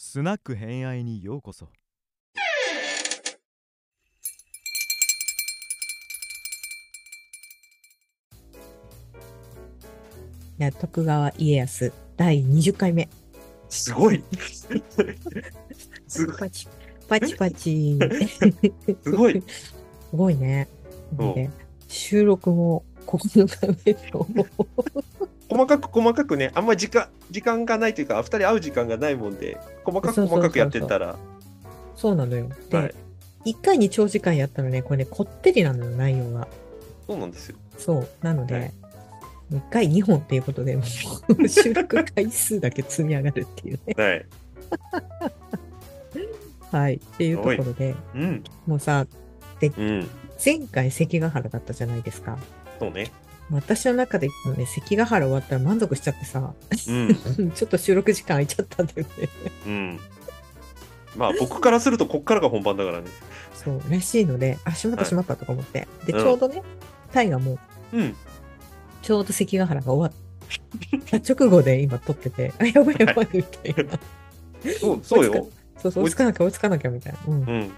スナック偏愛にようこそいや徳川家康第20回目。すごい。すごい。パチパチパチ。すごい。すごいね。収録も9日目と。細かく細かくね、あんまり時間時間がないというか、二人会う時間がないもんで、細かく細かくやってったら、そうなのよ。で、はい1回に長時間やったらね、これね、こってりなのよ、内容が。そうなんですよ。そう。なので、はい1回2本っていうことで、もう収録回数だけ積み上がるっていうね。はい。はい。っていうところで、うん。もうさ、うん。前回関ヶ原だったじゃないですか。そうね。私の中でのね、関ヶ原終わったら満足しちゃってさ、うん。ちょっと収録時間空いちゃったんだよね。うん。まあ、僕からすると、こっからが本番だからね。そう、らしいので、あ、しまったはいしまったとか思って。で、うんちょうどね、タイがもう、うん。ちょうど関ヶ原が終わった直後で今撮ってて、あ、やばいやばいみたいな。そうそうよ。そうそう、追いつかなきゃ追いつかなきゃみたいな。うん。うん。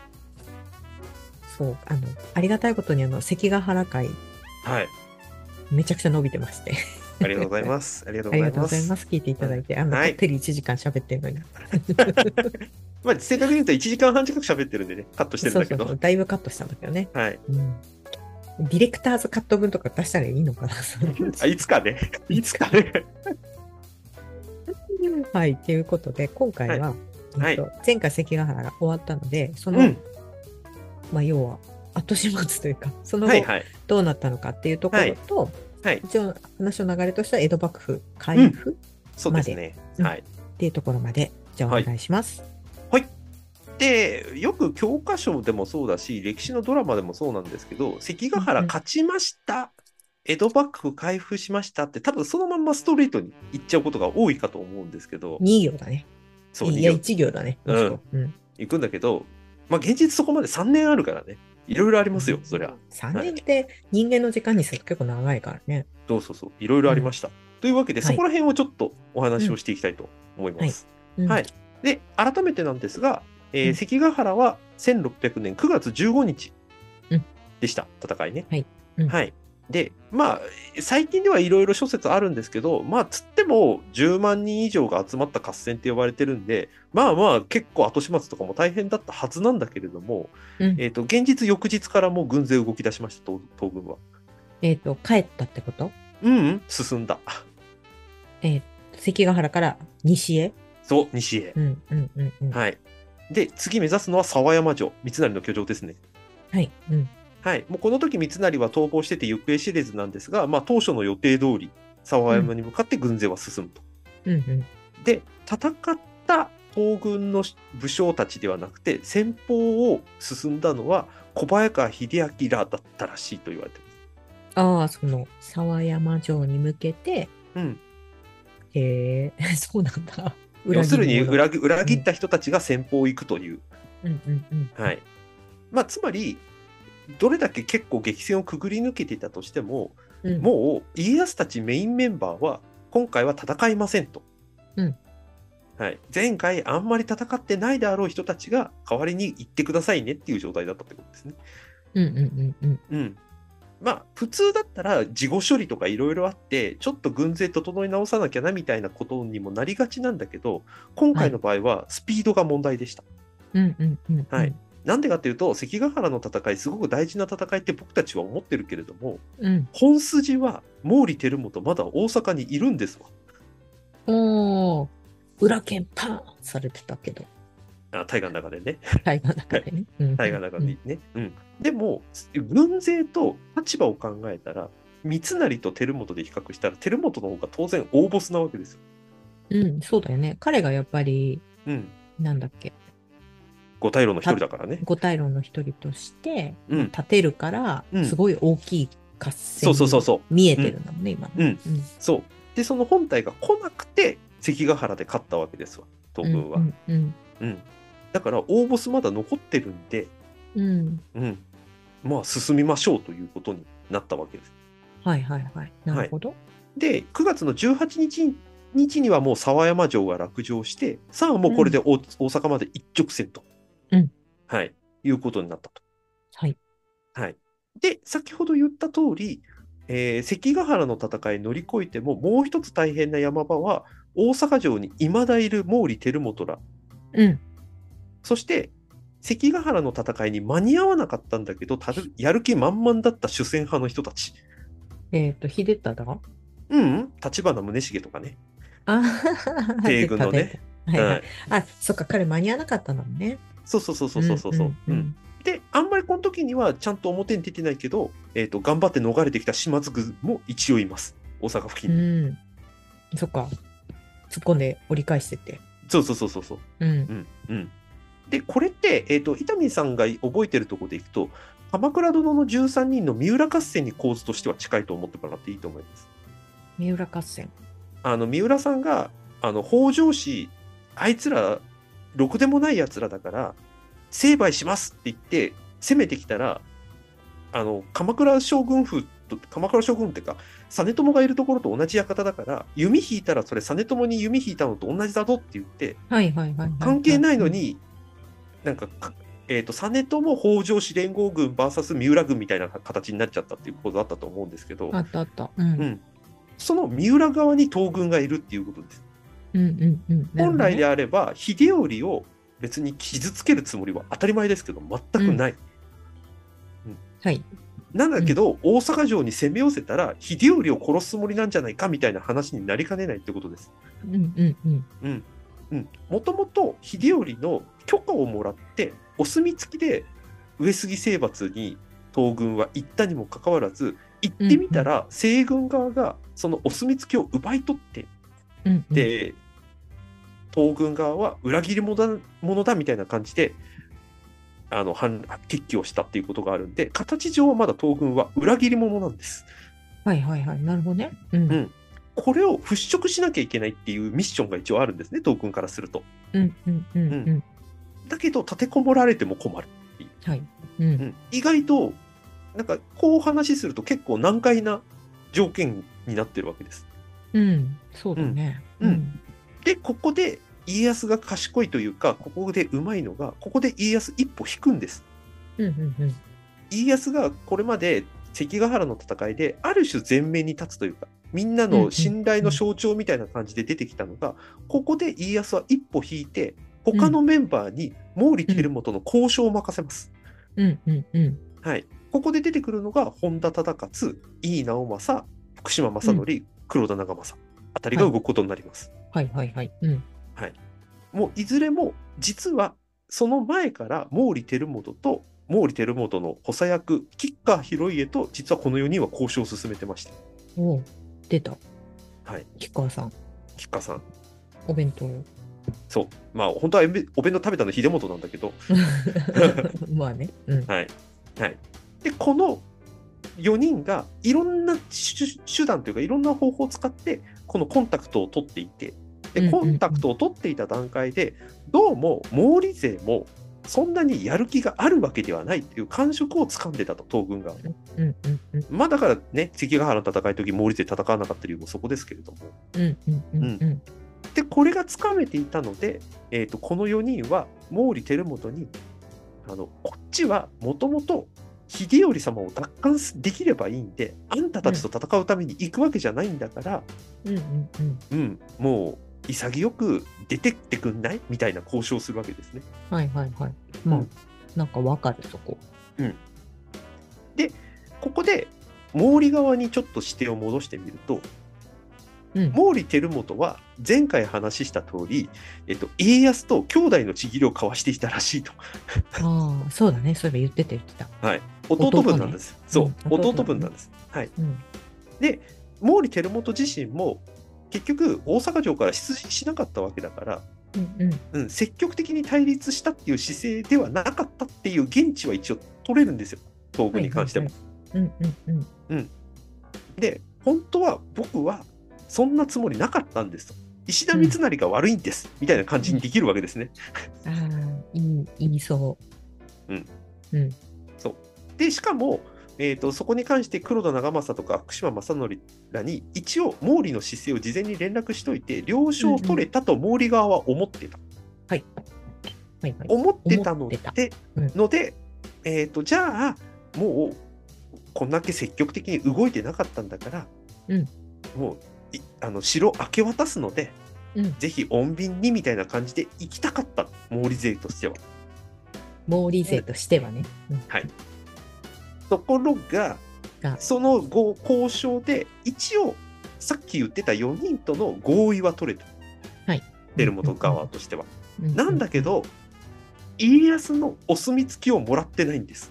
そう、あの、ありがたいことにあの、関ヶ原会、はい。めちゃくちゃ伸びてまして。ありがとうございます。ありがとうございます。がとうございます。聞いていただいて。あの、はいこってり1時間喋ってるのに。まあ、正確に言うと1時間半近く喋ってるんでね、カットしてるんだけど。そうそうそう。だいぶカットしたんだけどね。はい。うん。ディレクターズカット分とか出したらいいのかな あいつかね。いつかね。はい。ということで、今回は、はいえっと前回関ヶ原が終わったので、その、うん。まあ、要は、後始末というか、その後はいはい。どうなったのかっていうところと、はい。一応話の流れとしては江戸幕府開府そうですね。うんはい。っていうところまで、じゃあお願いします。でよく教科書でもそうだし歴史のドラマでもそうなんですけど関ヶ原勝ちました、江戸幕府開封しましたって多分そのまんまストレートに言っちゃうことが多いかと思うんですけど2行だね。そういや、逃1行だね。うん。行くんだけど、まあ、現実そこまで3年あるからねいろいろありますよそりゃ。3年って人間の時間にすると結構長いからね。そうそうそう。いろいろありました、というわけではい。そこら辺をちょっとお話をしていきたいと思います、うん。はい。で改めてなんですが、えーうん。関ヶ原は1600年9月15日うん。でした、戦いね。はい。うん。はいでまあ最近ではいろいろ諸説あるんですけどまあつっても10万人以上が集まった合戦って呼ばれてるんでまあまあ結構後始末とかも大変だったはずなんだけれども、うんえー、と現実翌日からもう軍勢動き出しました東東軍は。えっ、と、帰ったってこと？うん、うん、進んだ。えー関ヶ原から西へ？そう西へ。うんうんうんうん。はい。で次目指すのは沢山城三成の居城ですね。はい。うん。はい、もうこの時三成は逃亡してて行方知れずなんですが、まあ、当初の予定通り沢山に向かって軍勢は進むと。うんうん。で戦った東軍の武将たちではなくて先方を進んだのは小早川秀明らだったらしいと言われてます。ああ、その、沢山城に向けて、うん、へえ、そうなんだ。要するに裏裏切裏切った人たちが先方を行くという。うんうんうん。はいまあ、つまりどれだけ結構激戦をくぐり抜けていたとしても、うん。もう家康たちメインメンバーは今回は戦いませんと。うんはい、前回あんまり戦ってないであろう人たちが代わりに行ってくださいねっていう状態だったってことですね。うんうんうんうん。うん。まあ普通だったら事後処理とかいろいろあってちょっと軍勢整え直さなきゃなみたいなことにもなりがちなんだけど今回の場合はスピードが問題でした。うんうんうんうん。はい。なんでかっていうと関ヶ原の戦いすごく大事な戦いって僕たちは思ってるけれどもうん。本筋は毛利輝元まだ大阪にいるんですわ。おー、裏剣パーンされてたけど、あ大河の中でね。大河の中でね。うん大河の中でね。うんでも軍勢と立場を考えたら三成と輝元で比較したら輝元の方が当然大ボスなわけですよ。うん、うん、そうだよね。彼がやっぱり、うん。なんだっけ、五大老の一人だからね。五大老の一人としてうん。立てるから、うんすごい大きい合戦そうそうそうそう。見えてるんだもんね、今ね。うんそう。でその本体が来なくて関ヶ原で勝ったわけですわ東軍は。うんうんうん。だから大ボスまだ残ってるんで、うん。うん。うん。まあ進みましょうということになったわけです。はいはいはい。なるほど。で9月の18日日にはもう沢山城が落城して、さあもうこれで大,、大阪まで一直線と、うんはい、いうことになったと。はい。はい。で、先ほど言った通り、えー関ヶ原の戦い乗り越えても、もう一つ大変な山場は、大阪城に未だいる毛利輝元ら、うん。そして、関ヶ原の戦いに間に合わなかったんだけど、たるやる気満々だった主戦派の人たち。えっ、と、秀忠？うん、うん、立花宗茂とかね。あ西軍のね。はいははいい。あ、そっか、彼間に合わなかったのね。そうそうそうそうそうそう。んうんんで、あんまりこの時にはちゃんと表に出てないけど、えっ、と、頑張って逃れてきた島津軍も一応います。大阪付近うに。ん。そっか。突っ込んで折り返してて。そうそうそうそうそう。うん。うん。うん。で、これって、えっ、と、伊丹さんが覚えてるところでいくと、鎌倉殿の13人の三浦合戦に構図としては近いと思ってもらっていいと思います。三浦合戦。あの、三浦さんが、あの、北条氏、あいつら、ろくでもない奴らだから、成敗しますって言って、攻めてきたら、あの、鎌倉将軍府と、鎌倉将軍っていうか、実朝がいるところと同じ館だから、弓引いたらそれ実朝に弓引いたのと同じだぞって言って、はいはいはいはい。関係ないのに、なんかか、えっ、と、実朝北条氏連合軍 VS 三浦軍みたいな形になっちゃったっていうことだったと思うんですけどあ、ったあった。うん。うんうん。その三浦側に東軍がいるっていうことです。うんうん。なるほど本ね来であれば、秀頼を別に傷つけるつもりは当たり前ですけど、全くない。はい。なんだけど、大阪城に攻め寄せたら、秀頼を殺すつもりなんじゃないかみたいな話になりかねないってことです。うんうんうん。うん。うん。もともと秀頼の許可をもらって、お墨付きで上杉征伐に東軍は行ったにもかかわらず、行ってみたら、西軍側がそのお墨付きを奪い取って、うんうん、で、東軍側は裏切り者だみたいな感じで、あの、反決起をしたっていうことがあるんで、形上はまだ東軍は裏切り者なんです。はいはいはい。なるほどね。うん。うんこれを払拭しなきゃいけないっていうミッションが一応あるんですね、東軍からすると。うんうんうんうん。だけど、立てこもられても困る。はい。う。うんん、意外と、なんか、こう話すると結構難解な条件になってるわけです。うん。そうだね。うんで、ここで家康が賢いというか、ここでうまいのが、ここで家康一歩引くんです。うんうんうん。家康がこれまで関ヶ原の戦いで、ある種前面に立つというか、みんなの信頼の象徴みたいな感じで出てきたのが、ここで家康は一歩引いて、他のメンバーに毛利輝元の交渉を任せます。うんうんうん。はい。ここで出てくるのが、本田忠勝、井伊直政、福島正則、黒田長政あたりが動くことになります。はいはいはい。うん。もういずれも、実はその前から毛利輝元と毛利輝元の補佐役、吉川広家と、実はこの4人は交渉を進めてました。おう出た。はい。吉川さん、吉川さん。お弁当。そう。まあ、本当はお弁お弁当食べたの秀元なんだけど、まあね。うん。はい。はい。で、この4人がいろんな手手段というか、いろんな方法を使って、このコンタクトを取っていて、で、コンタクトを取っていた段階で、どうも毛利勢もそんなにやる気があるわけではないっていう感触をつかんでたと、東軍が。うんうんうん。まあだからね、関ヶ原の戦いの時、毛利勢戦わなかった理由もそこですけれども。うんうんうんうん。で、これがつかめていたので、えー、とこの4人は毛利輝元に、あのこっちはもともと秀頼様を奪還できればいいんで、あんたたちと戦うために行くわけじゃないんだから、うんうんうん。うん、もう潔く出てってくんない？みたいな交渉をするわけですね。はいはいはい。まあ、うんなんかわかるそこ。ここで毛利側にちょっと視点を戻してみると、うん。毛利輝元は前回話した通り、えっと、家康と兄弟のちぎりを交わしていたらしいと。ああ、そうだね。そういえば言ってた言ってた。はい、弟分なんです。そう、うん弟弟分なんです。はい。うん。で、毛利輝元自身も、結局、大阪城から出陣しなかったわけだから、うんうん。うん、積極的に対立したっていう姿勢ではなかったっていう現地は一応取れるんですよ、東軍に関しても。はいうんうんうん。で、本当は僕はそんなつもりなかったんですと。石田三成が悪いんです、みたいな感じにできるわけですね。ああ、いい、言いそう。うん。うん。で、しかも、えー、とそこに関して黒田長政とか福島正則らに一応毛利の姿勢を事前に連絡しといて了承を取れたと毛利側は思ってた。はい。はいはい。思ってたのでうんので、えー、とじゃあもうこんだけ積極的に動いてなかったんだから、うんもういあの城明け渡すので、うんぜひ穏便にみたいな感じで行きたかった毛利勢としては。毛利勢としてはね。うんところががそのご交渉で一応さっき言ってた4人との合意は取れた。はい。照本側としては。うなんだけ、ど家康のお墨付きをもらってないんです。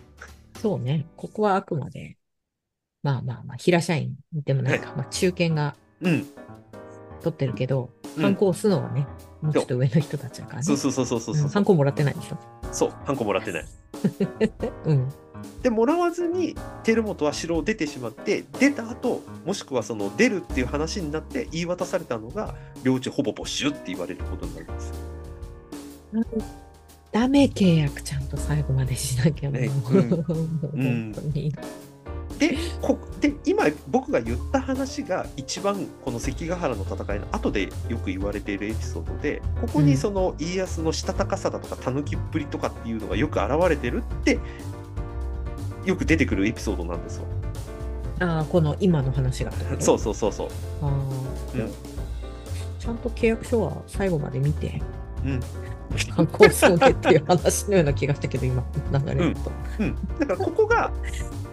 そうね。ここはあくまで、まあまあまあ、平社員でもないか。まあ、中堅がうん。取ってるけど、うんハンコを押すのはね、もうちょっと上の人たちだからね。そうそうそうそうそうそう。うんハンコもらってないでしょ。そう、ハンコもらってない。うん。で、もらわずに、照本は城を出てしまって、出た後、もしくはその出るっていう話になって言い渡されたのが、領地ほぼ没収って言われることになるんです。ダメ契約ちゃんと最後までしなきゃもう。ねもううん本当に。で、こで今僕が言った話が一番この関ヶ原の戦いの後でよく言われているエピソードで、ここにその家康のしたたかさだとか、たぬきっぷりとかっていうのがよく現れてるって、よく出てくるエピソードなんですよ。ああ、この今の話が。そうそうそうそう。ああ、うんちゃんと契約書は最後まで見て、うん。反抗そうねっていう話のような気がしたけど、今、流れると。うん、だからここが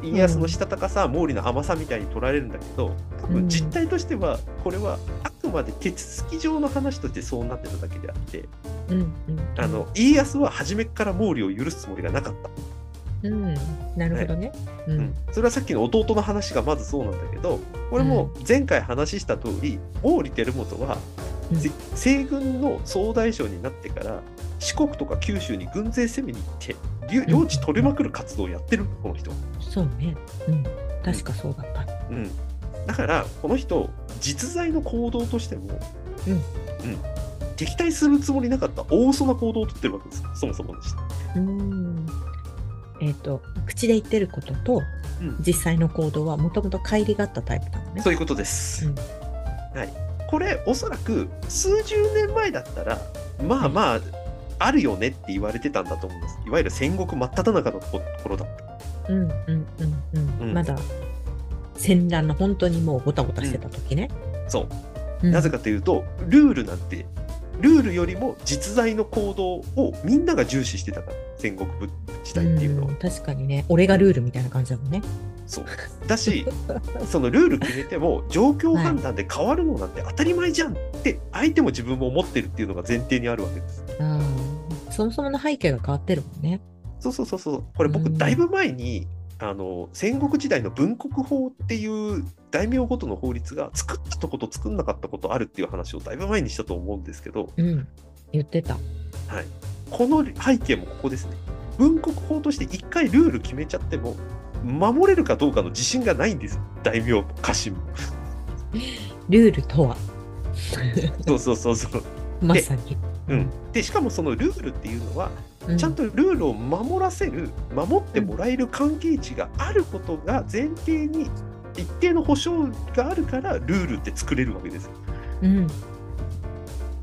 家康のしたたかさ、毛利の甘さみたいに取られるんだけど多分実態としてはこれはあくまで手続き上の話としてそうなってただけであってうん、うん。あの家康は初めから毛利を許すつもりがなかった、うん、なるほどね。ううんん、それはさっきの弟の話がまずそうなんだけどこれも前回話した通り毛利輝元は、西軍の総大将になってから四国とか九州に軍勢攻めに行って領領地取れまくる活動をやってるこの人。そうね。うん。確かそうだった。うん、だからこの人実在の行動としても、うんうん敵対するつもりなかった大嘘な行動をとってるわけですそもそもでした。うん。えっ、と、口で言ってることと、うん実際の行動はもともと乖離があったタイプなのね。そういうことです。うんはい、これおそらく数十年前だったらまあまあ、あるよねって言われてたんだと思うんです。いわゆる戦国真っ只中のところだった。うんうんうんうん。うんまだ戦乱の本当にもうごたごたしてた時ね。そう、うんなぜかというとルールなんてルールよりも実在の行動をみんなが重視してたから戦国部時代っていうのは。ん確かにね、俺がルールみたいな感じだもんね。そうだし そのルール決めても状況判断で変わるのなんて当たり前じゃんって相手も自分も思ってるっていうのが前提にあるわけです。あーそもそもの背景が変わってるもんね。そうそうそうそうこれ僕うんだいぶ前にあの戦国時代の分国法っていう大名ごとの法律が作ったとこと作んなかったことあるっていう話をだいぶ前にしたと思うんですけど、うん。言ってた。はい、この背景もここですね。分国法として一回ルール決めちゃっても守れるかどうかの自信がないんですよ大名も家臣も。ルールとは、そうそうそうそう。まさに。うん、でしかもそのルールっていうのはうちゃんとルールを守らせる守ってもらえる関係値があることが前提に一定の保証があるからルールって作れるわけですよ。うん。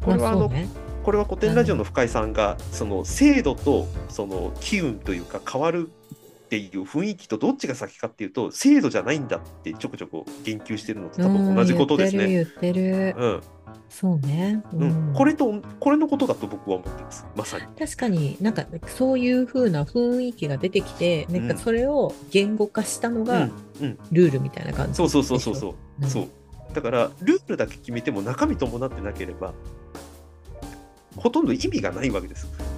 これはあの、まそうね。これは古典ラジオの深井さんがその制度とその機運というか変わるっていう雰囲気とどっちが先かっていうと制度じゃないんだってちょこちょこ言及してるのと多分同じことですね。言ってる言ってる。うんそうね。うん、これとこれのことだと僕は思ってますまさに。確かになんかそういう風な雰囲気が出てきて、なんかそれを言語化したのがうんうん、ルールみたいな感じ。そうそうそうそうそう。うんそうだからルールだけ決めても中身伴ってなければほとんど意味がないわけです。うん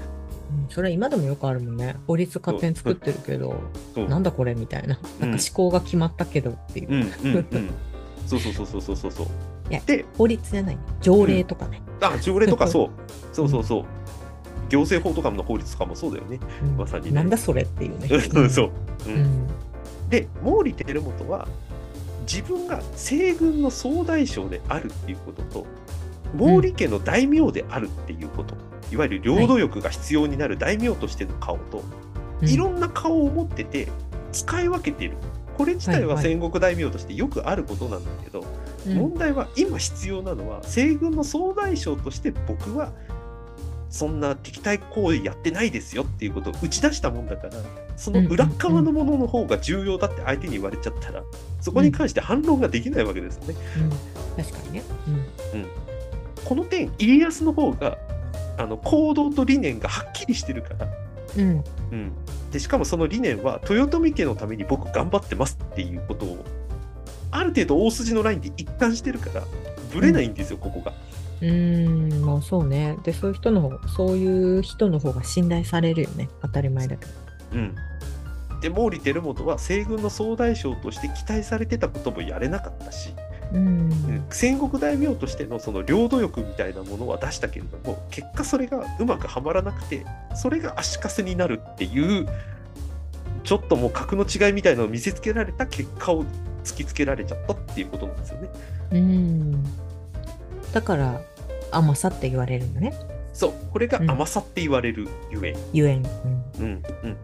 それは今でもよくあるもんね。法律勝手に作ってるけど、なんだこれみたいな。なんか思考が決まったけどっていう。うんうんうん。そうそうそうそうそうそうそう。で、法律じゃない。条例とかね。あ条例とか そうそうそうそう。行政法とかの法律とかもそうだよね。うんまさにねなんだそれっていうね。そうそう。ううんん。で毛利輝元は自分が西軍の総大将であるっていうことと毛利家の大名であるっていうこと、いわゆる領土欲が必要になる大名としての顔と、うん。いろんな顔を持ってて使い分けてる。これ自体ははいはい。戦国大名としてよくあることなんだけど、うん。問題は今必要なのは西軍の総大将として僕はそんな敵対行為やってないですよっていうことを打ち出したもんだからその裏側のものの方が重要だって相手に言われちゃったらそこに関して反論ができないわけですよね。うん。確かにね。この点家康の方があの行動と理念がはっきりしてるから、うん。うん。うん、でしかもその理念は豊臣家のために僕頑張ってますっていうことをある程度大筋のラインで一貫してるからぶれないんですよ、ここが。うーん、まあそうね。で、そういう人の方、そういう人の方が信頼されるよね。当たり前だけど。うん、で毛利輝元は西軍の総大将として期待されてたこともやれなかったし、うん。戦国大名としてのその領土欲みたいなものは出したけれども結果それがうまくはまらなくてそれが足かせになるっていうちょっともう格の違いみたいなのを見せつけられた結果を突きつけられちゃったっていうことなんですよね。うん。だから、甘さって言われるのね。そうこれが甘さって言われるゆえん。ゆえん。うんうん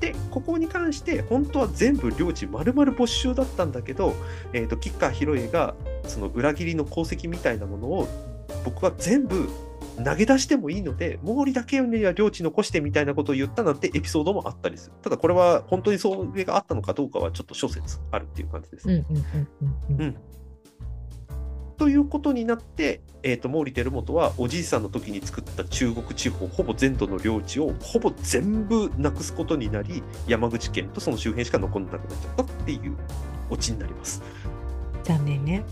でここに関して本当は全部領地丸々没収だったんだけど、えー、と吉川広家がその裏切りの功績みたいなものを僕は全部投げ出してもいいので毛利だけには領地残してみたいなことを言ったなんてエピソードもあったりするただこれは本当にそれがあったのかどうかはちょっと諸説あるっていう感じです、うん。うん。うん。うん。うん。うんということになって、えー、と毛利輝元はおじいさんの時に作った中国地方ほぼ全土の領地をほぼ全部なくすことになり山口県とその周辺しか残らなくなっちゃったっていうオチになります。残念ね。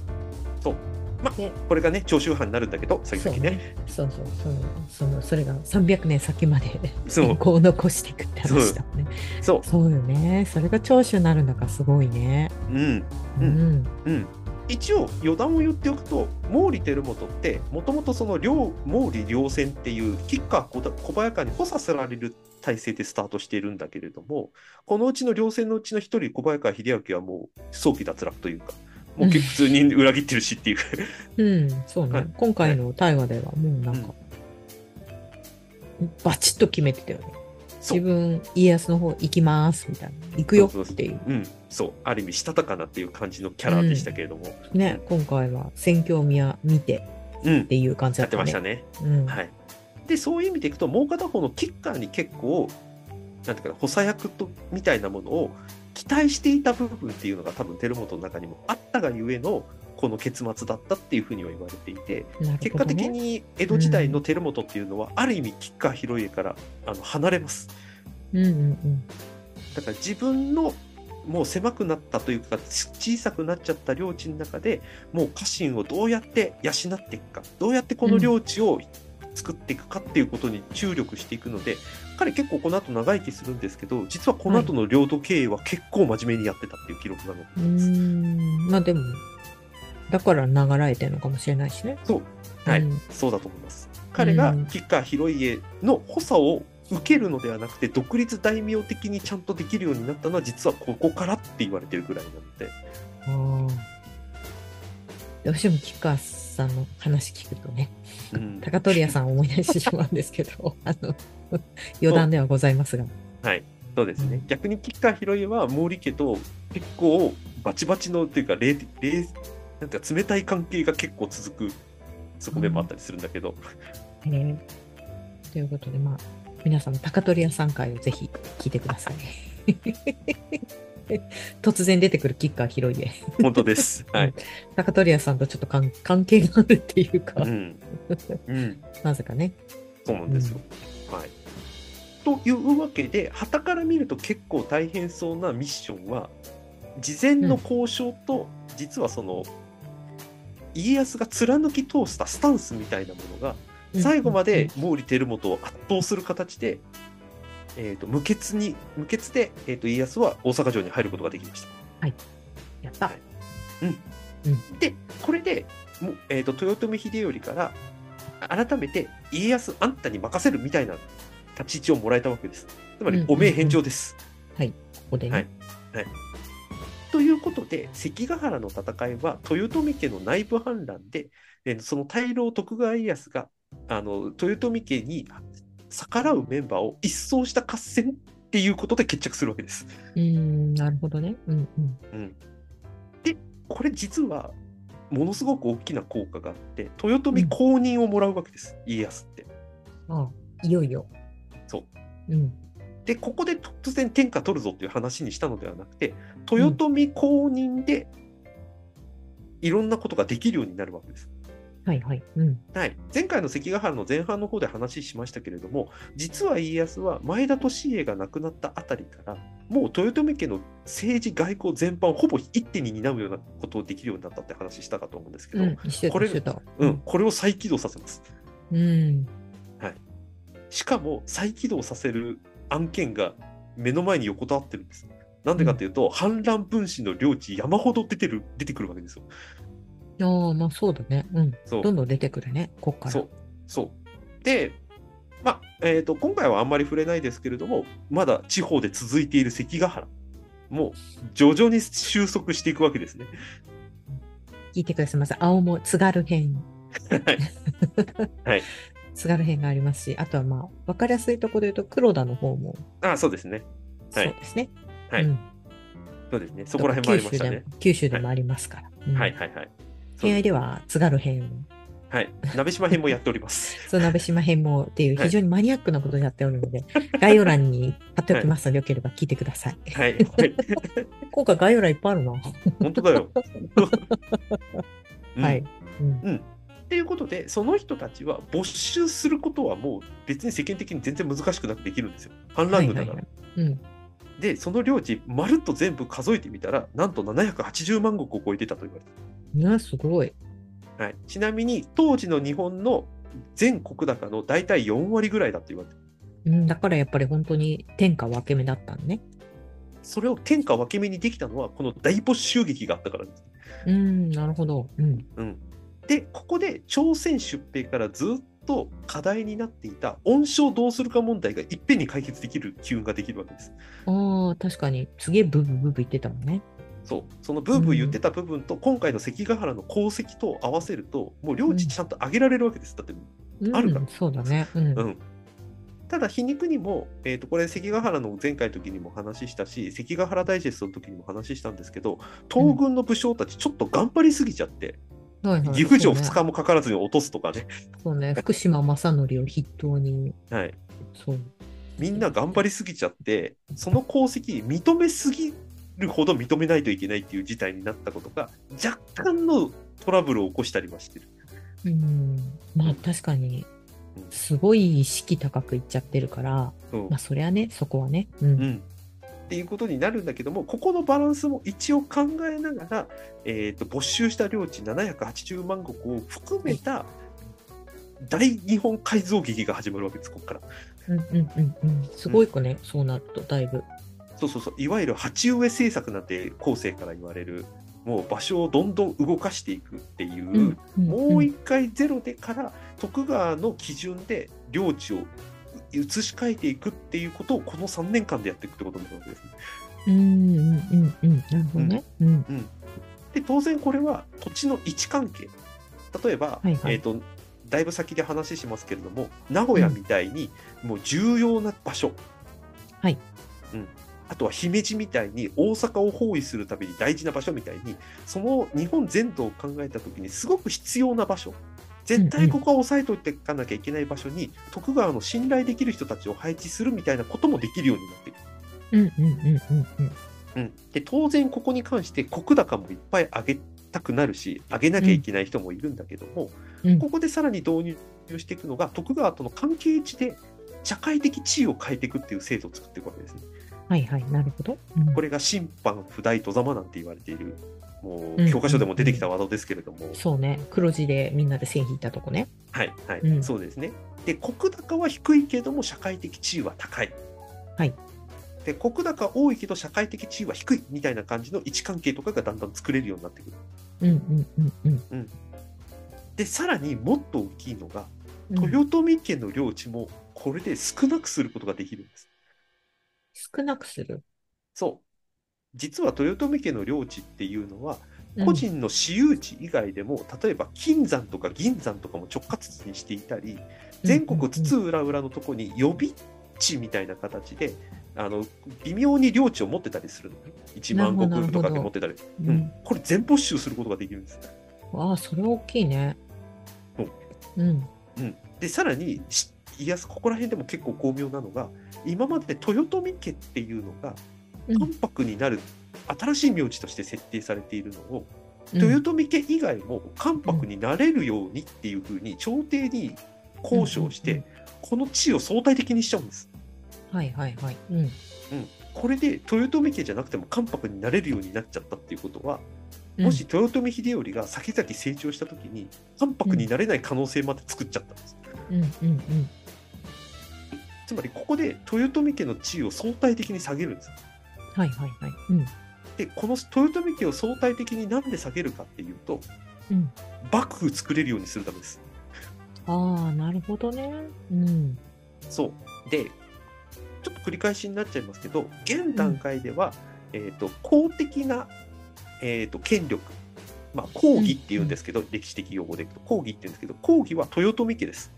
そう。までこれがね長州藩になるんだけど先々ね。そうそう、その、その、それが300年先までそう健康を残していくって話だもんね。そう。そうよね。それが長州になるんだからすごいね。うんううんん。うん。一応余談を言っておくと毛利輝元ってもともとその両毛利両戦っていう吉川小小早川に補佐せられる体制でスタートしているんだけれどもこのうちの両戦のうちの一人小早川秀明はもう早期脱落というかもう普通に裏切ってるしっていううん、そうね。はい今回の大河ではもうなんか、バチッと決めてたよね。自分、家康の方行きます、みたいな。行くよっていう。うんそうある意味したたかなっていう感じのキャラでしたけれども、ね、今回は選挙宮見てうんっていう感じだやってったね。ましたね。うん。はい、でそういう意味でいくともう片方のキッカーに結構なんていうかな補佐役とみたいなものを期待していた部分っていうのが多分輝元の中にもあったがゆえのこの結末だったっていうふうには言われていて、ね結果的に江戸時代の輝元っていうのは、ある意味吉川広家からあの離れますうんうんうん。だから自分のもう狭くなったというか小さくなっちゃった領地の中でもう家臣をどうやって養っていくかどうやってこの領地を作っていくかっていうことに注力していくので、彼結構この後長生きするんですけど実はこの後の領土経営は結構真面目にやってたっていう記録が残ってうます。ん。まあでも、だから流られてるのかもしれないしね。そうはい、うんそうだと思います。彼がうん吉川広家の補佐を受けるのではなくて独立大名的にちゃんとできるようになったのは実はここからって言われてるぐらいなので。ああ。どうしても吉川さんの話聞くとね、うん高取屋さんを思い出してしまうんですけど、あの、余談ではございますが。はい、そうですね。うん逆に吉川広家は毛利家と結構バチバチのっていうか、冷冷なんていうか冷たい関係が結構続く側面もあったりするんだけど、えーということで、まあ、皆さんも高取屋さん会をぜひ聞いてください。突然出てくる吉川広家。本当です。はい。高取屋さんとちょっと関関係があるっていうか、うん。うん。なぜかね。そうなんですよ。はい。というわけで、旗から見ると結構大変そうなミッションは、事前の交渉と、実はその、家康が貫き通したスタンスみたいなものが、最後まで毛利輝元を圧倒する形で、えー、と無血に無血で、えー、と家康は大阪城に入ることができました。やった。でこれでもう、えー、と豊臣秀頼から改めて家康あんたに任せるみたいな立ち位置をもらえたわけです。つまりうんお命返上です。ここでね。はいということで関ヶ原の戦いは豊臣家の内部反乱で、えーその大老徳川家康があの豊臣家に逆らうメンバーを一掃した合戦っていうことで決着するわけです。うーん、なるほどね。うんうん。うん、でこれ実はものすごく大きな効果があって豊臣公認をもらうわけです、家康って。ああ、いよいよ。そう。うん。でここで突然天下取るぞっていう話にしたのではなくて豊臣公認でいろんなことができるようになるわけです。はいはい。うん。はい、前回の関ヶ原の前半の方で話しましたけれども実は家康は前田利家が亡くなったあたりからもう豊臣家の政治外交全般をほぼ一手に担うようなことをできるようになったって話したかと思うんですけど、うん、これ。うん、これを再起動させます。うん。しかも再起動させる案件が目の前に横たわってるんです。なんでかっていうと、反乱分子の領地山ほど出てる出てくるわけですよ。ああ、まあそうだね。うん。そうどんどん出てくるね、こっから。そうそうで、まあえー、と今回はあんまり触れないですけれどもまだ地方で続いている関ヶ原もう徐々に収束していくわけですね。聞いてくださいませ。青も津軽編。はいはい津軽編がありますし、あとはまあ、わかりやすいところで言うと、黒田の方も、あそうですね。はいそうですね。はいうんそうですね。そこら辺もありましたね九州でも。ありますから。うんはいはいはい。偏愛では津軽編、はい。鍋島編もやっております。そう鍋島編もっていうはい非常にマニアックなことをやっておるので、概要欄に貼っておきますので、よければ聞いてください。はい。はい、今回概要欄いっぱいあるな。本当だよ。うんはい。うんっていうことで、その人たちは没収することはもう別に世間的に全然難しくなくできるんですよ。反乱軍だから。はいはいはいうん。で、その領地、まるっと全部数えてみたら、なんと780万石を超えてたと言われてね、すごい。る、はい、ちなみに、当時の日本の全国高の大体4割ぐらいだと言われてる。うん、だからやっぱり本当に天下分け目だったのね。それを天下分け目にできたのは、この大没収劇があったからです。うん、なるほど。うん。うん、で、ここで朝鮮出兵からずっと課題になっていた恩賞どうするか問題がいっぺんに解決できる機運ができるわけです。ああ、確かに。すげえブブブブ言ってたもんね。そう、そのブーブー言ってた部分と、今回の関ヶ原の功績と合わせると、もう領地ちゃんと上げられるわけです。だって、うん、あるからそうだね。うん。うん。ただ、皮肉にも、えー、とこれ、関ヶ原の前回の時にも話したし、関ヶ原ダイジェストの時にも話したんですけど、東軍の武将たち、ちょっと頑張りすぎちゃって、はいはい岐阜城2そうね日もかからずに落とすとかね、そうね。福島正則を筆頭に。はい、そう。みんな頑張りすぎちゃって、その功績、認めすぎるほど認めないといけないっていう事態になったことが、若干のトラブルを起こしたりはしてる。うん。まあ確かに、すごい意識高くいっちゃってるから、うんまあそりゃね、そこはね。う。うんんっていうことになるんだけども、ここのバランスも一応考えながら、えー、と没収した領地780万石を含めた大日本改造劇が始まるわけです、ここから。うんうんうんうん。すごい子ね、そうなると、だいぶ。そうそうそう、いわゆる鉢植え政策なんて後世から言われる、もう場所をどんどん動かしていくっていう、うんうんもう一回ゼロでから徳川の基準で領地を移し替えていくっていうことをこの3年間でやっていくってことになるわけですね。うんうんうんうん。なるほどね。うん。で当然これは土地の位置関係例えば、はいはいえー、とだいぶ先で話しますけれども名古屋みたいにもう重要な場所、はいうん、あとは姫路みたいに大阪を包囲するために大事な場所みたいにその日本全土を考えた時にすごく必要な場所絶対ここは押さえといていかなきゃいけない場所に、徳川の信頼できる人たちを配置するみたいなこともできるようになっていく。うんうんうんうんうん。うん、で当然ここに関して石高もいっぱい上げたくなるし上げなきゃいけない人もいるんだけども、うんここでさらに導入していくのが徳川との関係値で社会的地位を変えていくっていう制度を作っていくわけですね。はいはい、なるほど。うんこれが審判不代戸様なんて言われているもううん教科書でも出てきたワードですけれども、そうね、黒字でみんなで線引いたとこね。はいはい、うんそうですね。で石高は低いけども社会的地位は高い。はいで石高多いけど社会的地位は低いみたいな感じの位置関係とかがだんだん作れるようになってくる。うんうんうんうんでさらにもっと大きいのがうん。豊臣家の領地もこれで少なくすることができるんです。少なくする？そう実は豊臣家の領地っていうのはうん個人の私有地以外でも、例えば金山とか銀山とかも直轄にしていたり全国津々浦々のとこに予備地みたいな形であの微妙に領地を持ってたりするのね。1万石とかで持ってたり。ううんん、これ全没収することができるんです。ああ、それは大きいね。そううん。うん、でさらにし家康ここら辺でも結構巧妙なのが今まで豊臣家っていうのがうん関白になる新しい名字として設定されているのを、うん豊臣家以外も関白になれるようにっていうふうに朝廷に交渉して、この地位を相対的にしちゃうんです。はいはいはい。うん。うん、これで豊臣家じゃなくても関白になれるようになっちゃったっていうことは、もし豊臣秀頼が先々成長した時に関白になれない可能性まで作っちゃったんです。うんうんうん。つまりここで豊臣家の地位を相対的に下げるんです。はいはいはい。うん。でこの豊臣家を相対的になんで下げるかっていうとうん。幕府作れるようにするためです。ああ、なるほどね。うん。そうでちょっと繰り返しになっちゃいますけど現段階では、えー、と公的な、えー、と権力まあ公儀っていうんですけど、歴史的用語でいくと公儀って言うんですけど公儀は豊臣家です。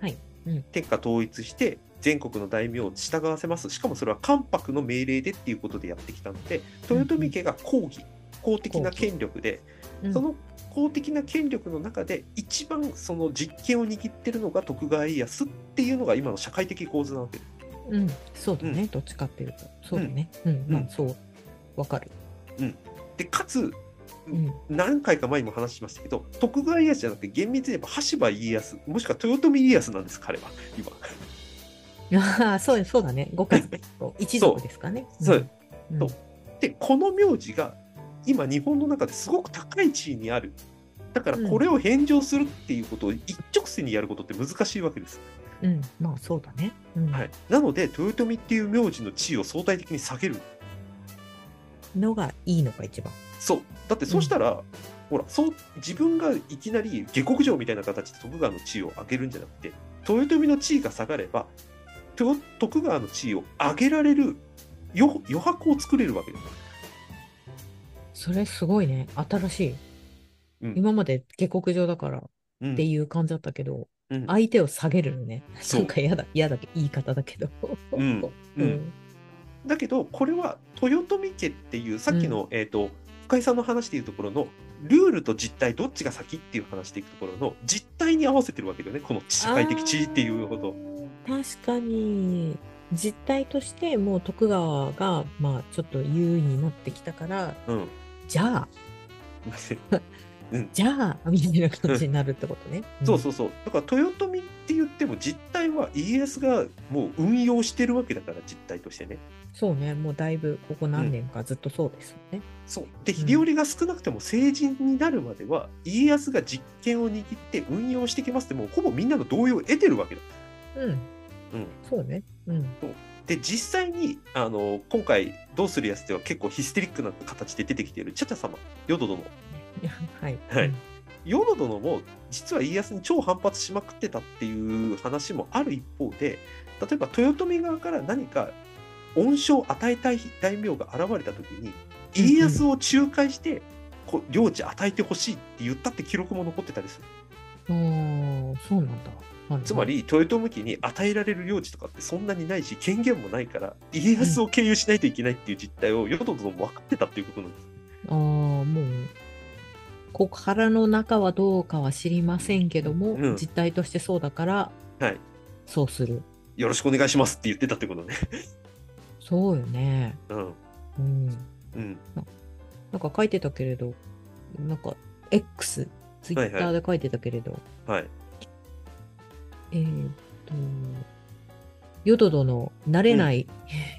はいうん天下統一して全国の大名を従わせますしかもそれは関白の命令でっていうことでやってきたので豊臣家が公儀公的な権力で、うんその公的な権力の中で一番その実権を握ってるのが徳川家康っていうのが今の社会的構図なわけです。うん。そうだね。うどっちかっていうと。そうだね。うん。まうんあ、そう。わかる。でかつうん。何回か前にも話しましたけど徳川家康じゃなくて厳密に言えば羽柴家康もしくは豊臣家康なんです彼は今。ああ、そうそうだね。ご家族と一族ですかね。そううん。そうでこの名字が今日本の中ですごく高い地位にあるだからこれを返上するっていうことを一直線にやることって難しいわけです、うん。まあ、そうだね。うん。はい、なので豊臣っていう名字の地位を相対的に下げるのがいいのが一番。そうだってそうしたら、ほらそう自分がいきなり下克上みたいな形で徳川の地位を上げるんじゃなくて豊臣の地位が下がればと徳川の地位を上げられる余余白を作れるわけですそれすごいね。新しい。うん今まで下克上だからっうんていう感じだったけど、うん相手を下げるのね。そうなんか嫌だ、嫌だけ言い方だけど。うんううんん。だけどこれは豊臣家っていうさっきの、えっ、と深井さんの話でいうところのルールと実態どっちが先っていう話でいくところの実態に合わせてるわけだよねこの社会的地位っていうほど。確かに、実態としてもう徳川が、まあちょっと優位になってきたから、うん。じゃあ、じゃあ、みたいな感じになるってことね。そうそうそう。だから豊臣って言っても実態は家康がもう運用してるわけだから実態としてね。そうね、もうだいぶここ何年かずっとそうですよね。そう。で、うん秀頼が少なくても成人になるまでは、家康が実権を握って運用してきますって、もうほぼみんなの同意を得てるわけだ。うん、うん。そうね。うん。で、実際に、あの、今回、どうするやつでは結構ヒステリックな形で出てきている、チャチャ様、淀殿。はい。はいうん淀殿も、実は家康に超反発しまくってたっていう話もある一方で、例えば豊臣側から何か恩賞を与えたい大名が現れた時に、家康を仲介して、こう領地与えてほしいって言ったって記録も残ってたりする。そうなんだ。はいつま、り、豊臣家に与えられる領地とかってそんなにないし、権限もないから、家康を経由しないといけないっていう実態を、淀殿も分かってたっていうことなんです。ああ、もう、ここ腹の中はどうかは知りませんけども、うん実態としてそうだから、はい。そうする。よろしくお願いしますって言ってたってことね。そうよね。うん。うん。うん。なんか書いてたけれど、なんか X、ツイッターで書いてたけれど、はい。えーっと、淀殿、慣れない、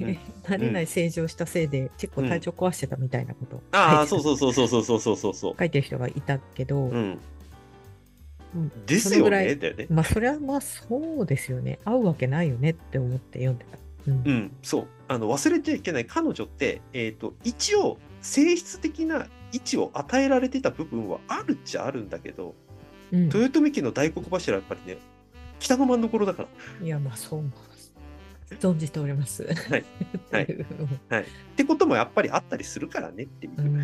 うんうん 慣れない成長したせいで、結構体調壊してたみたいなこと、ああ、書いうてそそうそうそうそうそうそうそう。書いてる人がいたけど、うん。うんですよねだよね。まあ、それはまあそうですよね。合うわけないよねって思って読んでた。うんうん、そう。あの忘れちゃいけない彼女って、えっ、と、一応、性質的な位置を与えられてた部分はあるっちゃあるんだけど、うん豊臣家の大黒柱はやっぱりね、北の真ん所だから。いや、まあそう、存じております。はい。はい ってこともやっぱりあったりするからねっていう。うん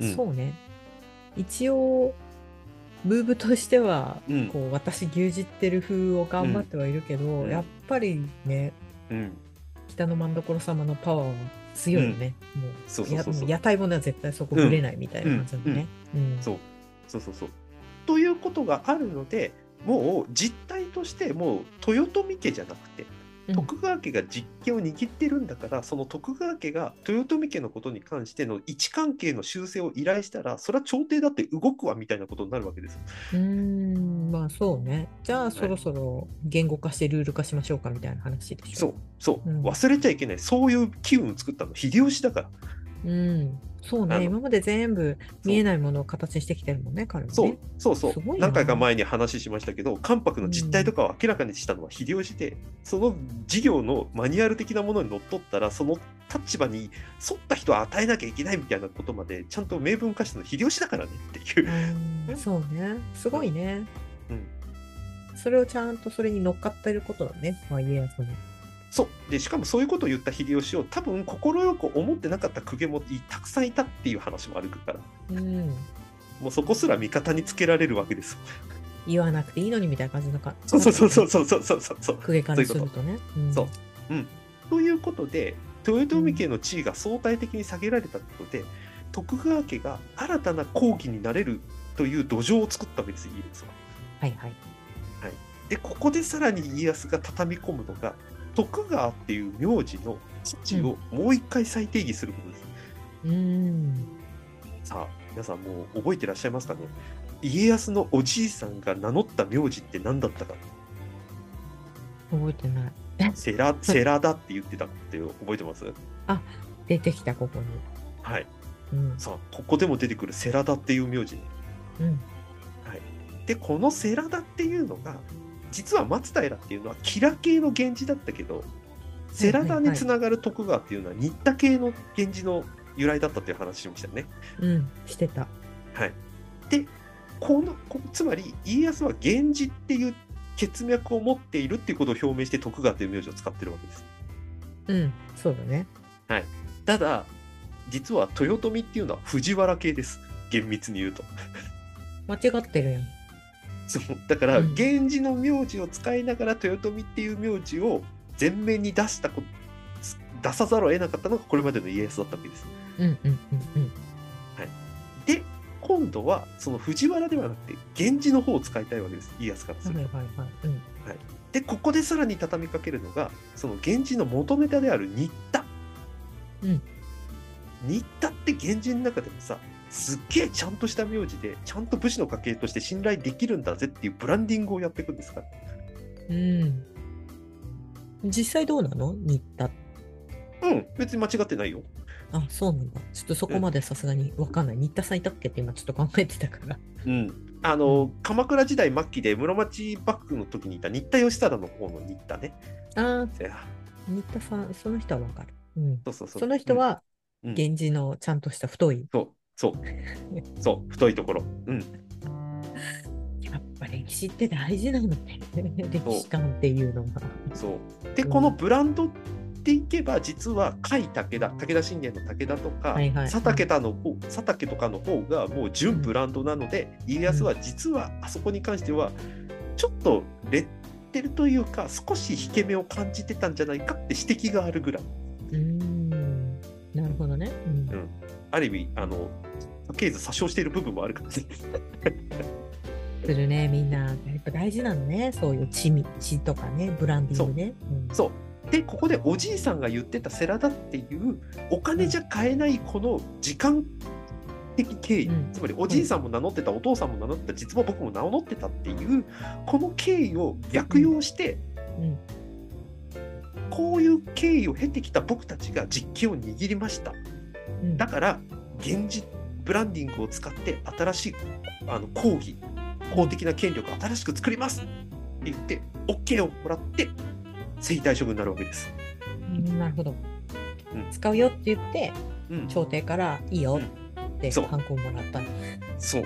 うんそうね。一応、ムーブとしては、うんこう私牛耳ってる風を頑張ってはいるけど、うんやっぱりね、うん。北の真所様のパワーは強いよね。もうそうそうそうそうやもう屋台骨は絶対そこぶれないみたいな感じだね。うんそうそうそうそう。ということがあるので、もう実態として、もう豊臣家じゃなくて、うん徳川家が実権を握ってるんだから、その徳川家が豊臣家のことに関しての位置関係の修正を依頼したら、それは朝廷だって動くわみたいなことになるわけですよ。うーん、まあそうね。じゃあそろそろ言語化してルール化しましょうかみたいな話でしょ。そう、そう、うん忘れちゃいけない。そういう機運を作ったの、秀吉だから。うん。そうね。今まで全部見えないものを形にしてきてるもんね、彼はね。そう、そうそう何回か前に話しましたけど、関白の実態とかを明らかにしたのは秀吉で、その事業のマニュアル的なものにのっとったら、その立場に沿った人を与えなきゃいけないみたいなことまで、ちゃんと明文化したのは秀吉だからねっていう。うん そうね。すごいね。うんそれをちゃんとそれに乗っかってることだね。まあ、家康の。そうでしかもそういうことを言った秀吉を多分快く思ってなかった公家もたくさんいたっていう話もあるからうん。もうそこすら味方につけられるわけです言わなくていいのにみたいな感じのか。そうそうそうそうそうそうそうそうそう公家からするとね。んそううん、ということで豊臣家の地位が相対的に下げられたことで、徳川家が新たな公儀になれるという土壌を作ったわけです家康は。はいはい。でここでさらに家康が畳み込むのが徳川っていう名字の土地をもう一回再定義することです。うん。さあ皆さんもう覚えてらっしゃいますかね？家康のおじいさんが名乗った名字って何だったか覚えてない。セラセラダって言ってたって覚えてます？出てきた、ここに。はい。うん。さあここでも出てくるセラダっていう名字ねうん。でこの世良田っていうのが実は松平っていうのは吉良系の源氏だったけど世良田につながる徳川っていうのは新田系の源氏の由来だったっていう話しましたよね。うん。してた。はい、でこのこつまり家康は源氏っていう血脈を持っているっていうことを表明して徳川という名字を使ってるわけです。うん。そうだね。ただ実は豊臣っていうのは藤原系です厳密に言うと。間違ってるやん。そうだからうん源氏の名字を使いながら豊臣っていう名字を前面に出したこ出さざるを得なかったのがこれまでの家康だったわけです。うんうんうんうん。で今度はその藤原ではなくて源氏の方を使いたいわけです家康からすると。はいはいはい。うん。でここでさらに畳みかけるのがその源氏の元ネタである新田。うん新田って源氏の中でもさすっげえちゃんとした名字でちゃんと武士の家系として信頼できるんだぜっていうブランディングをやっていくんですから。うん。実際どうなの？新田。うん別に間違ってないよ。あ、そうなんだ。ちょっとそこまでさすがにわかんない。新田さんいたっけって今ちょっと考えてたから。うん、あの、鎌倉時代末期で室町幕府の時にいた新田義貞の方の新田ね。ああ、新田さん、その人はわかる。うん。そうそうそう。その人は、うんうん源氏のちゃんとした太い。そうそうそう太いところ。うんやっぱ歴史って大事なのね。歴史観っていうのが。そうでうんこのブランドっていけば実は甲斐武田武田信玄の武田とか、はいはい佐竹田の方佐竹とかの方がもう純ブランドなので、家康は実はあそこに関してはちょっとレッテルというか少し引け目を感じてたんじゃないかって指摘があるぐらい。うーん。なるほどね。うんうんある意味あの家系図詐称している部分もあるからね。するね、みんな。やっぱ大事なのね。そういう地味、地とかね、ブランディングね。う。ん。そう。でここでおじいさんが言ってた世良だっていうお金じゃ買えないこの時間的経緯、うん。つまりおじいさんも名乗ってた、お父さんも名乗ってた実は僕も名乗ってたっていうこの経緯を逆用して、うん。こういう経緯を経てきた僕たちが実権を握りました。うん。だから現実ブランディングを使って新しいあの講義公的な権力を新しく作りますって言って OK をもらって征夷大将軍になるわけです。うんなるほど、うん使うよって言って、うん、朝廷からいいよってそうハンコをもらったの。そう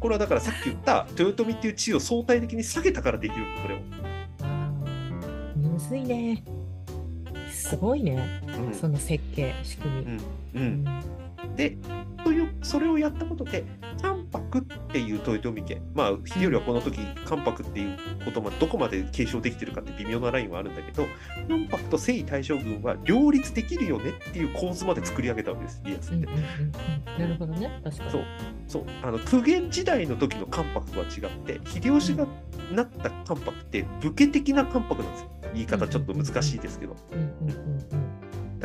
これはだからさっき言った豊臣っていう地位を相対的に下げたからできるのこれを。むずいね。すごいね。うんその設計、仕組み。うんううんん、でというそれをやったことでちゃん白っていう豊臣家、まあ、秀頼はこの時、関白っていうことどこまで継承できてるかって微妙なラインはあるんだけど、関白と征夷大将軍は両立できるよねっていう構図まで作り上げたわけです、家康って。うんうんうんうん。なるほどね。確かに。そうそうあの苦言時代の時の関白とは違って秀吉がなった関白って武家的な関白なんですよ言い方ちょっと難しいですけどうんうんうんだ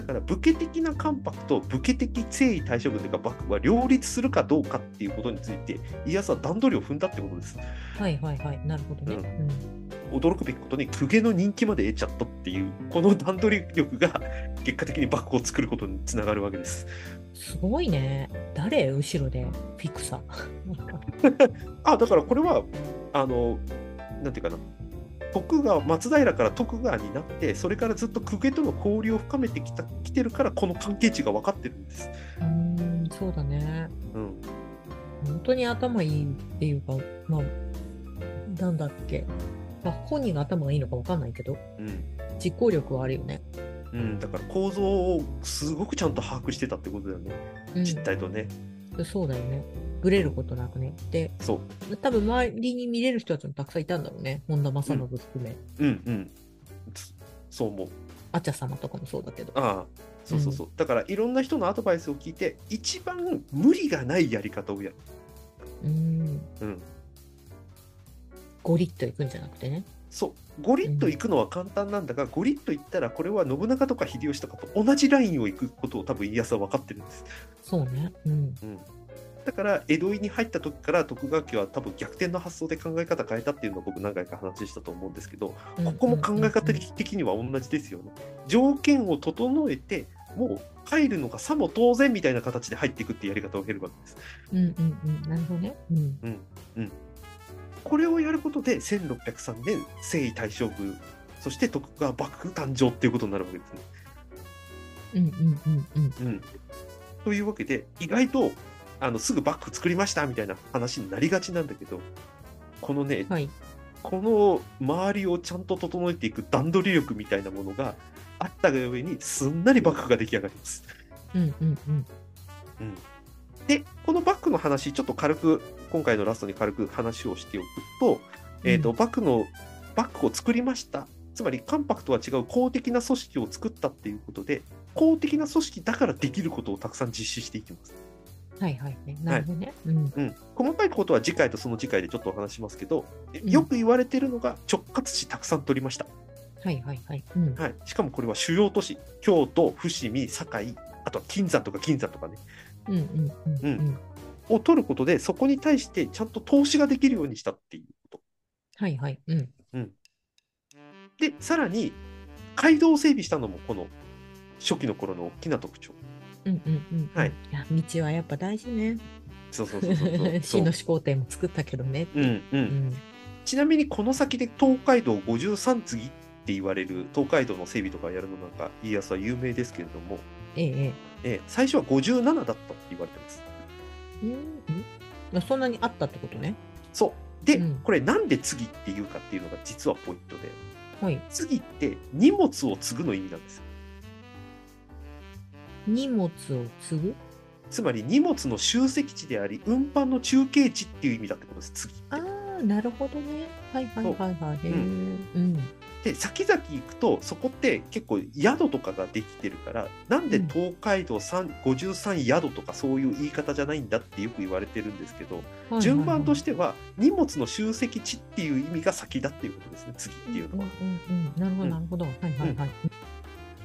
から武家的な関白と武家的征夷大将軍というか幕府は両立するかどうかっていうことについて家康は段取りを踏んだってことですうん。はいはいはい。なるほどね。うん。驚くべきことに公家の人気まで得ちゃったっていうこの段取り力が結果的に幕府を作ることにつながるわけですすごいね。誰？後ろでフィクサ。あだからこれはあのなんていうかな徳川松平から徳川になってそれからずっと公家との交流を深めてきたきてるからこの関係値が分かってるんです。うーん、そうだね。うん、本当に頭いいっていうか、まあ、なんだっけ。まあ、本人が頭がいいのかわかんないけど、うん実行力はあるよね。うん、だから構造をすごくちゃんと把握してたってことだよね、うん、実態とね。そうだよね。ブレることなくね。で、そう、多分周りに見れる人たちもたくさんいたんだろうね。本田正信含め。うんうん、つそう思う。あちゃ様とかもそうだけど。ああそうそうそう、だからいろんな人のアドバイスを聞いて一番無理がないやり方をやる。うん。うんゴリッといくんじゃなくてね。そうゴリッと行くのは簡単なんだが、ゴリッと行ったらこれは信長とか秀吉とかと同じラインを行くことを多分家康は分かってるんです。そうね。うん。だから江戸に入った時から徳川家は多分逆転の発想で考え方変えたっていうのを僕何回か話したと思うんですけど、ここも考え方的には同じですよね。条件を整えてもう入るのがさも当然みたいな形で入っていくっていうやり方を経るわけです。うんうんうん。なるほどね。うん。これをやることで1603年征夷大将軍そして徳川幕府誕生っていうことになるわけですね。うんうんうんうん。うん、というわけで意外とあのすぐ幕府作りましたみたいな話になりがちなんだけどこのね、はい。この周りをちゃんと整えていく段取り力みたいなものがあったがゆえにすんなり幕府が出来上がります。うんうんうん。でこの幕府の話ちょっと軽く今回のラストに軽く話をしておくと,、えーとうん幕府の幕府を作りましたつまり関白とは違う公的な組織を作ったっていうことで公的な組織だからできることをたくさん実施していきます。はいはいね。なるほどね。うん。うん、細かいことは次回とその次回でちょっとお話しますけど、んよく言われてるのが直轄地たくさん取りました。はいはいはい。うん。はい、しかもこれは主要都市、京都、伏見、堺、あとは金山とか銀山とかね、うんうんうんうん。を取ることで、そこに対してちゃんと投資ができるようにしたっていうこはいはい。うん。と。で、さらに、街道を整備したのもこの初期の頃の大きな特徴。うんうんうん。はい。いや、道はやっぱ大事ね。そうそうそうそうそう 新の始皇帝も作ったけどね。うんう。うんん。ちなみにこの先で東海道53次って言われる東海道の整備とかやるのなんか家康は有名ですけれども、ええええ。えー最初は57だったって言われてます。うんうん。そんなにあったってことね。そう。で、うんこれなんで次っていうかっていうのが実はポイントで、はい。次って荷物を継ぐの意味なんですよ。荷物を継ぐ？つまり荷物の集積地であり、運搬の中継地っていう意味だってことです、次。ああ、なるほどね。はいはいはいはい。へえ。うん。で、先々行くと、そこって結構宿とかができてるから、なんで東海道3 53宿とかそういう言い方じゃないんだってよく言われてるんですけど、順番としてては荷物の集積地っていう意味が先だっていうことですね、次っていうのは。なるほどなるほど。はいはいはい。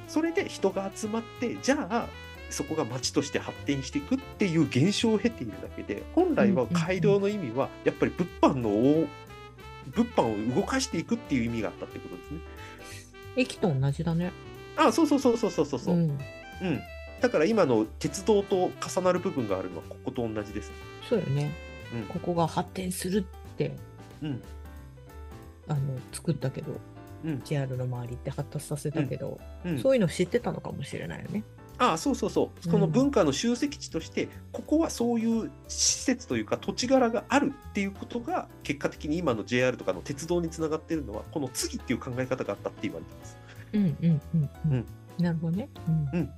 それで人が集まって、じゃあ、そこが町として発展していくっていう現象を経ているだけで、本来は街道の意味は、やっぱり物販の大物販を動かしていくっていう意味があったってことですね。駅と同じだね。あそうそうそうそうそうそうそう、うん。ん。だから今の鉄道と重なる部分があるのはここと同じです。そうよね。うんここが発展するって、うんあの、作ったけど、うん JR の周りって発達させたけど、うん、そういうの知ってたのかもしれないよね。あそうそうそう。この文化の集積地として、ここはそういう施設というか土地柄があるっていうことが、結果的に今の JR とかの鉄道につながっているのは、この次っていう考え方があったって言われてます。うんうんうんううんん。なるほどね。うん。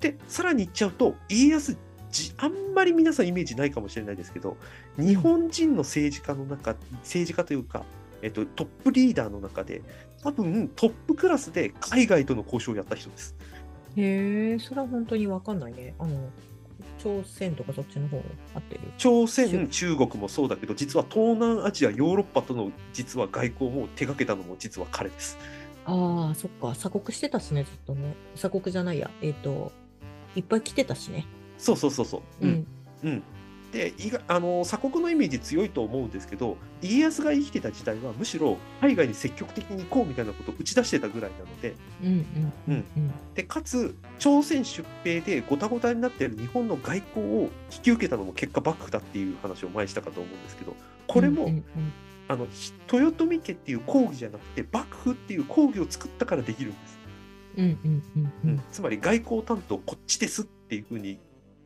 で、さらに言っちゃうと、家康じあんまり皆さんイメージないかもしれないですけど、日本人の政治家の中、政治家というか、えっと、トップリーダーの中で、多分トップクラスで海外との交渉をやった人です。へえ、それは本当にわかんないね。あの、朝鮮とかそっちの方合ってる？朝鮮、中国もそうだけど、実は東南アジア、ヨーロッパとの実は外交も手掛けたのも実は彼です。ああ、そっか。鎖国してたしね、ずっとね。鎖国じゃないや。えっ、と、いっぱい来てたしね。そうそうそうそう。う。ん。うん。で、いがあの鎖国のイメージ強いと思うんですけど、家康が生きてた時代はむしろ海外に積極的に行こうみたいなことを打ち出してたぐらいなので、うんうんうんうん。でかつ朝鮮出兵でごたごたになっている日本の外交を引き受けたのも結果幕府だっていう話を前にしたかと思うんですけど、これも、あのひ豊臣家っていう講義じゃなくて幕府っていう講義を作ったからできるんです。うんうんうんうんつまり外交担当こっちですっていうふうに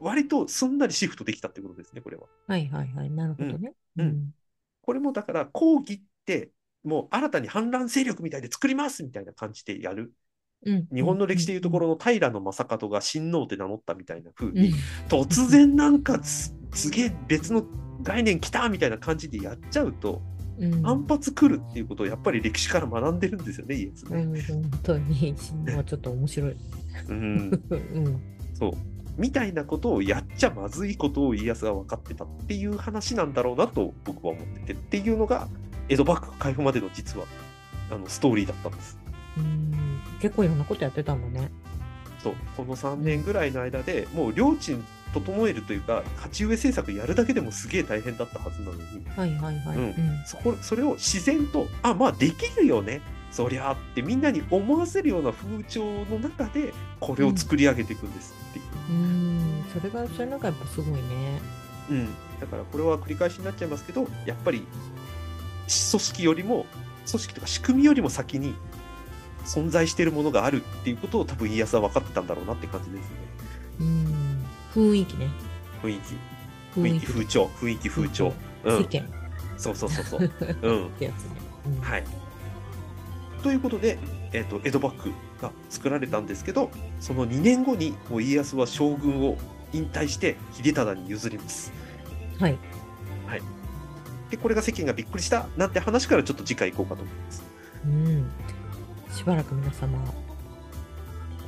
割とすんなりシフトできたってことですねこれは。はいはいはい。なるほどね。うんうんこれもだから講義ってもう新たに反乱勢力みたいで作りますみたいな感じでやるうん日本の歴史でいうところの平野正門が親王って名乗ったみたいな風うんに突然なんかすすげえ別の概念来たみたいな感じでやっちゃうとうん反発来るっていうことをやっぱり歴史から学んでるんですよねイエスね。うん、本当に、神話はちょっと面白い。うん、うん。そうみたいなことをやっちゃまずいことを家康が分かってたっていう話なんだろうなと僕は思っててっていうのが江戸幕府開封までの実はあのストーリーだったんです。うん結構いろんなことやってたんだね。そうこの3年ぐらいの間でもう領地整えるというか鉢植え政策やるだけでもすげえ大変だったはずなのにはいはいはい。うんうんそこそれを自然とあまあできるよねそりゃあってみんなに思わせるような風潮の中でこれを作り上げていくんですっていう。うん、それが、それなんかやっぱすごいね。うん、だからこれは繰り返しになっちゃいますけどやっぱり組織よりも組織とか仕組みよりも先に存在しているものがあるっていうことを多分家康は分かってたんだろうなって感じですね。うん、雰囲気ね。雰囲気。雰囲気。風潮雰囲気。風潮、うん、そうそうそうそう。うん。ってやつね。うん。はい。ということで、えー、と江戸幕府が作られたんですけどその2年後にもう家康は将軍を引退して秀忠に譲ります。はい。でこれが世間がびっくりしたなんて話からちょっと次回行こうかと思います。うん。しばらく皆様、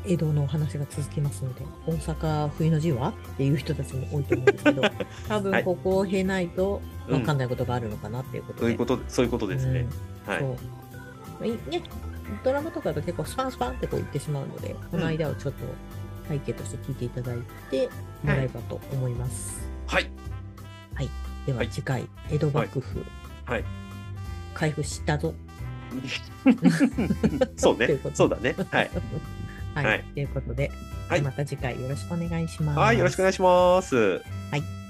江戸のお話が続きますので、大阪冬の字はっていう人たちも多いと思うんですけど、多はい。分ここを経ないとうん。分かんないことがあるのかなっていうことで。そういうことそういうことですね、はい。そう。いね、ドラマとかだと結構スパンスパンってこう言ってしまうので、この間をちょっと背景として聞いていただいてもらえばと思います。はい。でははい。次回、江戸幕府、はい。開封したぞ。そうね。そうだね。はい、はい、はい。ということで、はい。また次回よろしくお願いします。はい、よろしくお願いします。はい